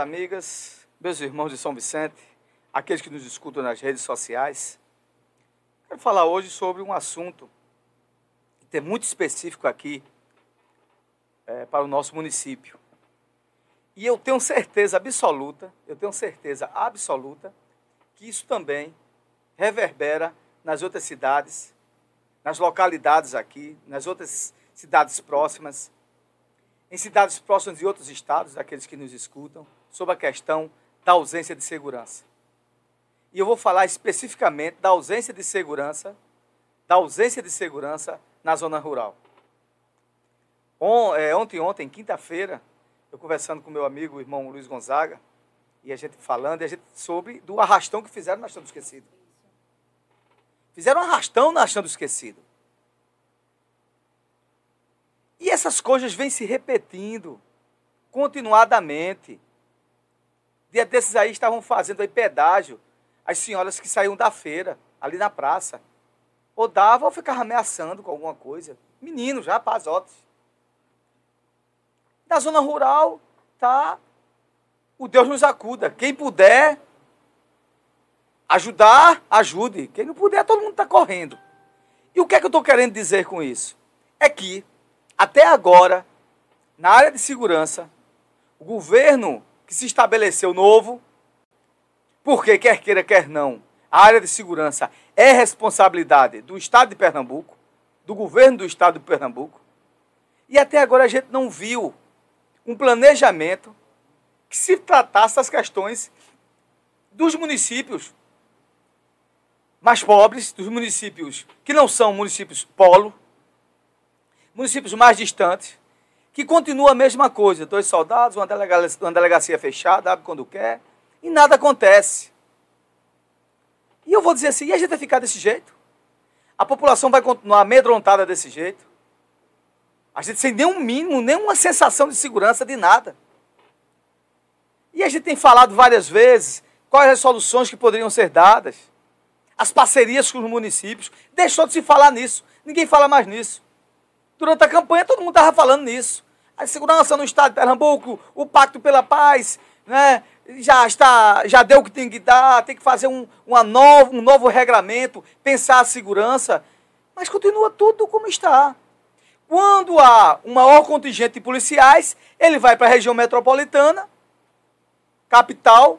amigas, meus irmãos de São Vicente, aqueles que nos escutam nas redes sociais. Quero falar hoje sobre um assunto que é muito específico aqui é, para o nosso município. E eu tenho certeza absoluta, eu tenho certeza absoluta que isso também reverbera nas outras cidades, nas localidades aqui, nas outras cidades próximas, em cidades próximas de outros estados, daqueles que nos escutam, sobre a questão da ausência de segurança. E eu vou falar especificamente da ausência de segurança, da ausência de segurança na zona rural. É, ontem, ontem, quinta-feira, eu conversando com meu amigo, o irmão Luiz Gonzaga, e a gente falando, e a gente sobre do arrastão que fizeram na Achando Esquecido. Fizeram um arrastão na Achando Esquecido. E essas coisas vêm se repetindo continuadamente. Dia desses aí estavam fazendo aí pedágio as senhoras que saíam da feira, ali na praça. Ou davam ou ficavam ameaçando com alguma coisa. Meninos, rapazotes. Na zona rural, tá? O Deus nos acuda. Quem puder ajudar, ajude. Quem não puder, todo mundo está correndo. E o que é que eu estou querendo dizer com isso? É que até agora, na área de segurança, o governo que se estabeleceu novo, porque quer queira, quer não, a área de segurança é responsabilidade do Estado de Pernambuco, do governo do Estado de Pernambuco, e até agora a gente não viu um planejamento que se tratasse das questões dos municípios mais pobres, dos municípios que não são municípios polo, municípios mais distantes, que continua a mesma coisa. Dois soldados, uma delegacia, uma delegacia fechada, abre quando quer, e nada acontece. E eu vou dizer assim, e a gente vai ficar desse jeito? A população vai continuar amedrontada desse jeito? A gente sem nenhum mínimo, nenhuma sensação de segurança de nada. E a gente tem falado várias vezes quais as soluções que poderiam ser dadas. As parcerias com os municípios. Deixou de se falar nisso. Ninguém fala mais nisso. Durante a campanha, todo mundo estava falando nisso. A segurança no estado de Pernambuco, o Pacto pela Paz, né? já está, já deu o que tem que dar, tem que fazer um, uma novo, um novo regramento, pensar a segurança. Mas continua tudo como está. Quando há um maior contingente de policiais, ele vai para a região metropolitana, capital,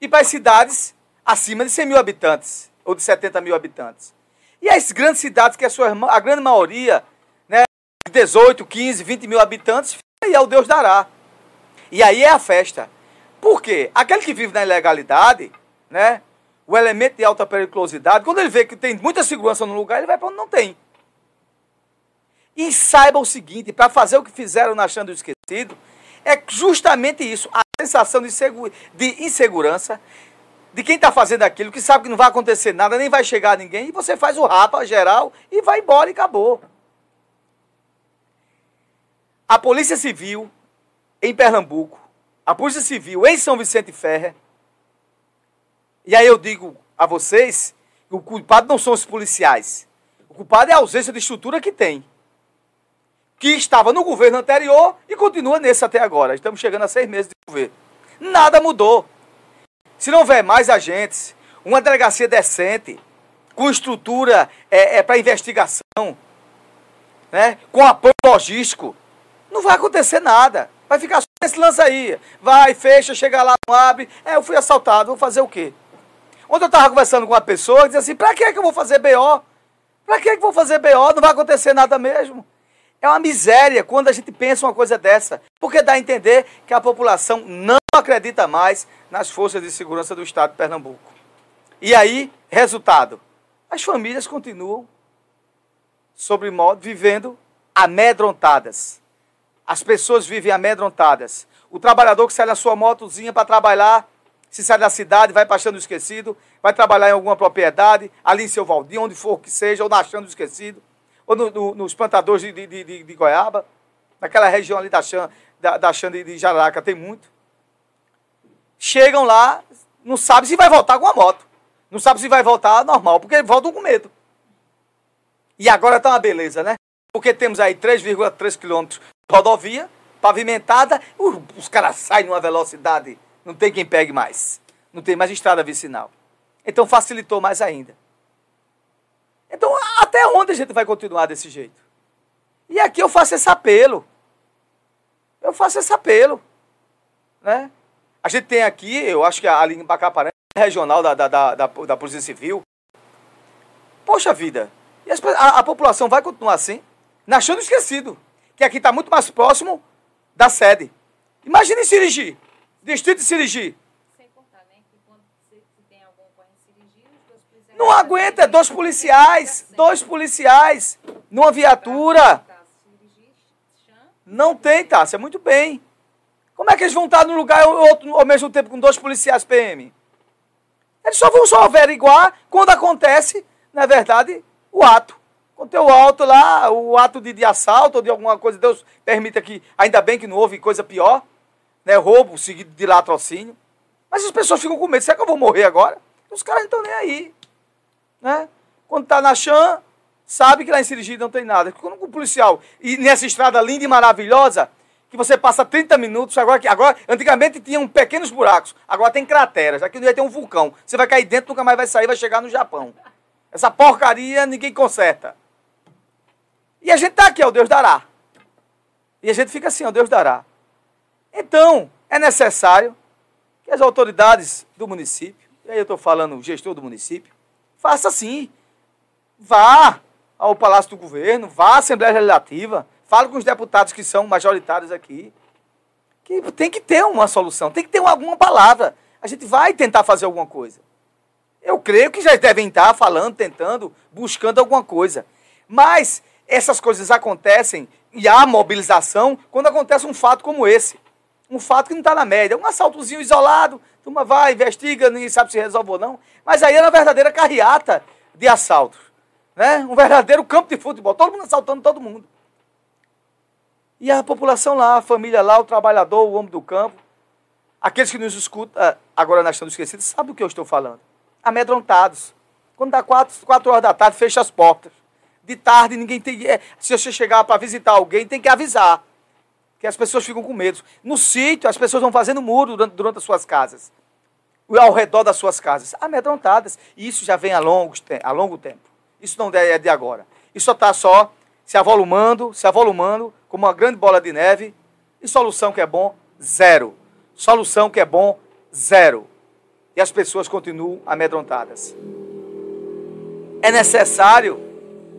e para as cidades acima de 100 mil habitantes, ou de 70 mil habitantes. E as grandes cidades, que a, sua, a grande maioria 18, 15, 20 mil habitantes, e é o Deus dará. E aí é a festa. Por quê? Aquele que vive na ilegalidade, né? O elemento de alta periculosidade, quando ele vê que tem muita segurança no lugar, ele vai para onde não tem. E saiba o seguinte, para fazer o que fizeram na Chão do Esquecido, é justamente isso, a sensação de, de insegurança, de quem está fazendo aquilo, que sabe que não vai acontecer nada, nem vai chegar ninguém, e você faz o rapa geral e vai embora e acabou. A Polícia Civil em Pernambuco, a Polícia Civil em São Vicente Ferre, e aí eu digo a vocês, o culpado não são os policiais. O culpado é a ausência de estrutura que tem. Que estava no governo anterior e continua nesse até agora. Estamos chegando a seis meses de governo. Nada mudou. Se não houver mais agentes, uma delegacia decente, com estrutura é, é para investigação, né, com apoio logístico, não vai acontecer nada. Vai ficar só esse lance aí. Vai, fecha, chega lá, não abre. É, eu fui assaltado, vou fazer o quê? Ontem eu estava conversando com uma pessoa e dizia assim, pra que, que eu vou fazer BO? Pra que, que eu vou fazer BO? Não vai acontecer nada mesmo. É uma miséria quando a gente pensa uma coisa dessa. Porque dá a entender que a população não acredita mais nas forças de segurança do Estado de Pernambuco. E aí, resultado, as famílias continuam, sobre modo, vivendo amedrontadas. As pessoas vivem amedrontadas. O trabalhador que sai na sua motozinha para trabalhar, se sai da cidade, vai para Achando Esquecido, vai trabalhar em alguma propriedade, ali em seu Valdir, onde for que seja, ou na Achando Esquecido, ou no, no, nos plantadores de, de, de, de, Goiaba, naquela região ali da Chan, da, da de, de Jararaca, tem muito. Chegam lá, não sabe se vai voltar com a moto. Não sabe se vai voltar normal, porque voltam com medo. E agora está uma beleza, né? Porque temos aí 3,3 quilômetros rodovia pavimentada, os caras saem numa velocidade, não tem quem pegue mais. Não tem mais estrada vicinal. Então facilitou mais ainda. Então, até onde a gente vai continuar desse jeito? E aqui eu faço esse apelo. Eu faço esse apelo. Né? A gente tem aqui, eu acho que ali em Bacaparã, regional da, da, da, da, Polícia Civil. Poxa vida, e a, a, população vai continuar assim? Nachando esquecido. Que aqui está muito mais próximo da sede. Imagine Sirigi, distrito de Sirigi. Não aguenta, é dois policiais, dois policiais, numa viatura. Não tem, Tássia, muito bem. Como é que eles vão estar num lugar outro, ao mesmo tempo com dois policiais PM? Eles só vão só averiguar quando acontece, na verdade, o ato. Quando tem o auto lá, o ato de, de assalto ou de alguma coisa, Deus permita que, ainda bem que não houve coisa pior, né? Roubo seguido de latrocínio. Mas as pessoas ficam com medo. Será que eu vou morrer agora? Os caras não estão nem aí. Né? Quando está na chã, sabe que lá em Sirigi não tem nada. Quando o policial, e nessa estrada linda e maravilhosa, que você passa 30 minutos, agora, agora antigamente tinham pequenos buracos, agora tem crateras, aqui vai ter um vulcão. Você vai cair dentro, nunca mais vai sair, vai chegar no Japão. Essa porcaria ninguém conserta. E a gente está aqui, ó, Deus dará. E a gente fica assim, ó, Deus dará. Então, é necessário que as autoridades do município, e aí eu estou falando o gestor do município, Faça assim. Vá ao Palácio do Governo, vá à Assembleia Legislativa, fale com os deputados que são majoritários aqui. Que tem que ter uma solução, tem que ter alguma palavra. A gente vai tentar fazer alguma coisa. Eu creio que já devem estar falando, tentando, buscando alguma coisa. Mas essas coisas acontecem e há mobilização quando acontece um fato como esse. Um fato que não está na média. Um assaltozinho isolado, turma vai, investiga, ninguém sabe se resolve ou não. Mas aí era uma verdadeira carreata de assaltos. Né? Um verdadeiro campo de futebol. Todo mundo assaltando todo mundo. E a população lá, a família lá, o trabalhador, o homem do campo, aqueles que nos escutam, agora nós estamos esquecidos, sabem do que eu estou falando. Amedrontados. Quando dá quatro, quatro horas da tarde, fecha as portas. De tarde, ninguém tem. É, se você chegar para visitar alguém, tem que avisar. Que as pessoas ficam com medo. No sítio, as pessoas vão fazendo muro durante, durante as suas casas ao redor das suas casas, amedrontadas. E isso já vem há, longos, há longo tempo. Isso não é de agora. Isso só está só se avolumando, se avolumando, como uma grande bola de neve. E solução que é bom, zero. Solução que é bom, zero. E as pessoas continuam amedrontadas. É necessário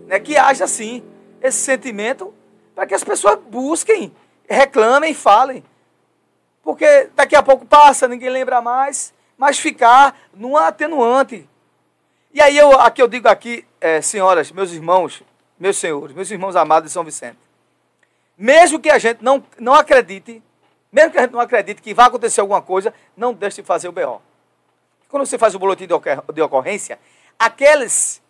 né, que haja, sim, esse sentimento para que as pessoas busquem, reclamem, falem. Porque daqui a pouco passa, ninguém lembra mais mas ficar numa atenuante. E aí eu aqui eu digo aqui, é, senhoras, meus irmãos, meus senhores, meus irmãos amados de São Vicente. Mesmo que a gente não, não acredite, mesmo que a gente não acredite que vai acontecer alguma coisa, não deixe de fazer o BO. Quando você faz o boletim de ocorrência, aqueles,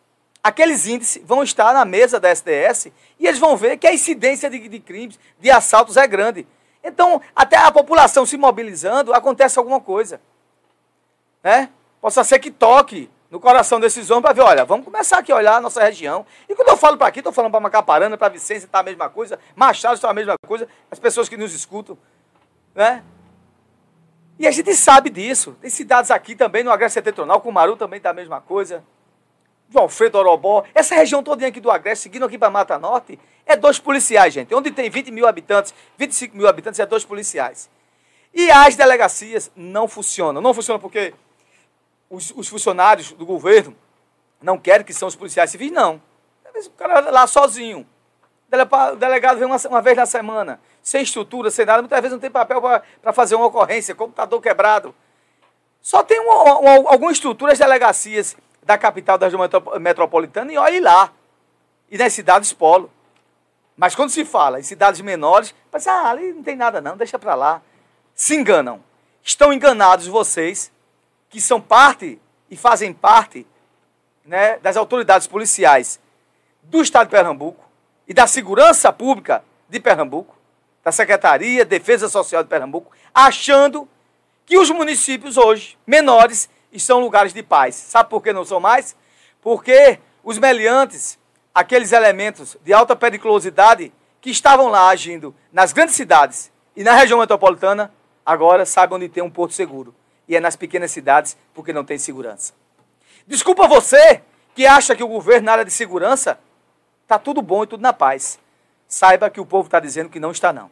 aqueles índices vão estar na mesa da SDS e eles vão ver que a incidência de, de crimes, de assaltos é grande. Então, até a população se mobilizando, acontece alguma coisa né? Possa ser que toque no coração desses homens para ver, olha, vamos começar aqui a olhar a nossa região. E quando eu falo para aqui, estou falando para Macaparana, para Vicência, está a mesma coisa, Machado está a mesma coisa, as pessoas que nos escutam, né? E a gente sabe disso. Tem cidades aqui também, no Agreste Setentrional, Cumaru também está a mesma coisa. Do Alfredo Orobó, essa região toda aqui do Agreste, seguindo aqui para Mata Norte, é dois policiais, gente. Onde tem 20 mil habitantes, 25 mil habitantes, é dois policiais. E as delegacias não funcionam. Não funcionam porque os, os funcionários do governo não querem que são os policiais civis, não. O cara lá sozinho. O delegado vem uma, uma, vez na semana, sem estrutura, sem nada, muitas vezes não tem papel para fazer uma ocorrência, computador quebrado. Só tem uma, uma, algumas estruturas delegacias da capital da região metropolitana e olhe lá. E nas cidades polo. Mas quando se fala em cidades menores, pensa, ah, ali não tem nada não, deixa para lá. Se enganam. Estão enganados vocês que são parte e fazem parte né, das autoridades policiais do Estado de Pernambuco e da Segurança Pública de Pernambuco, da Secretaria de Defesa Social de Pernambuco, achando que os municípios hoje, menores, são lugares de paz. Sabe por que não são mais? Porque os meliantes, aqueles elementos de alta periculosidade que estavam lá agindo nas grandes cidades E na região metropolitana, agora sabe onde tem um porto seguro. E é nas pequenas cidades, porque não tem segurança. Desculpa você que acha que o governo na área de segurança está tudo bom e tudo na paz. Saiba que o povo está dizendo que não está não.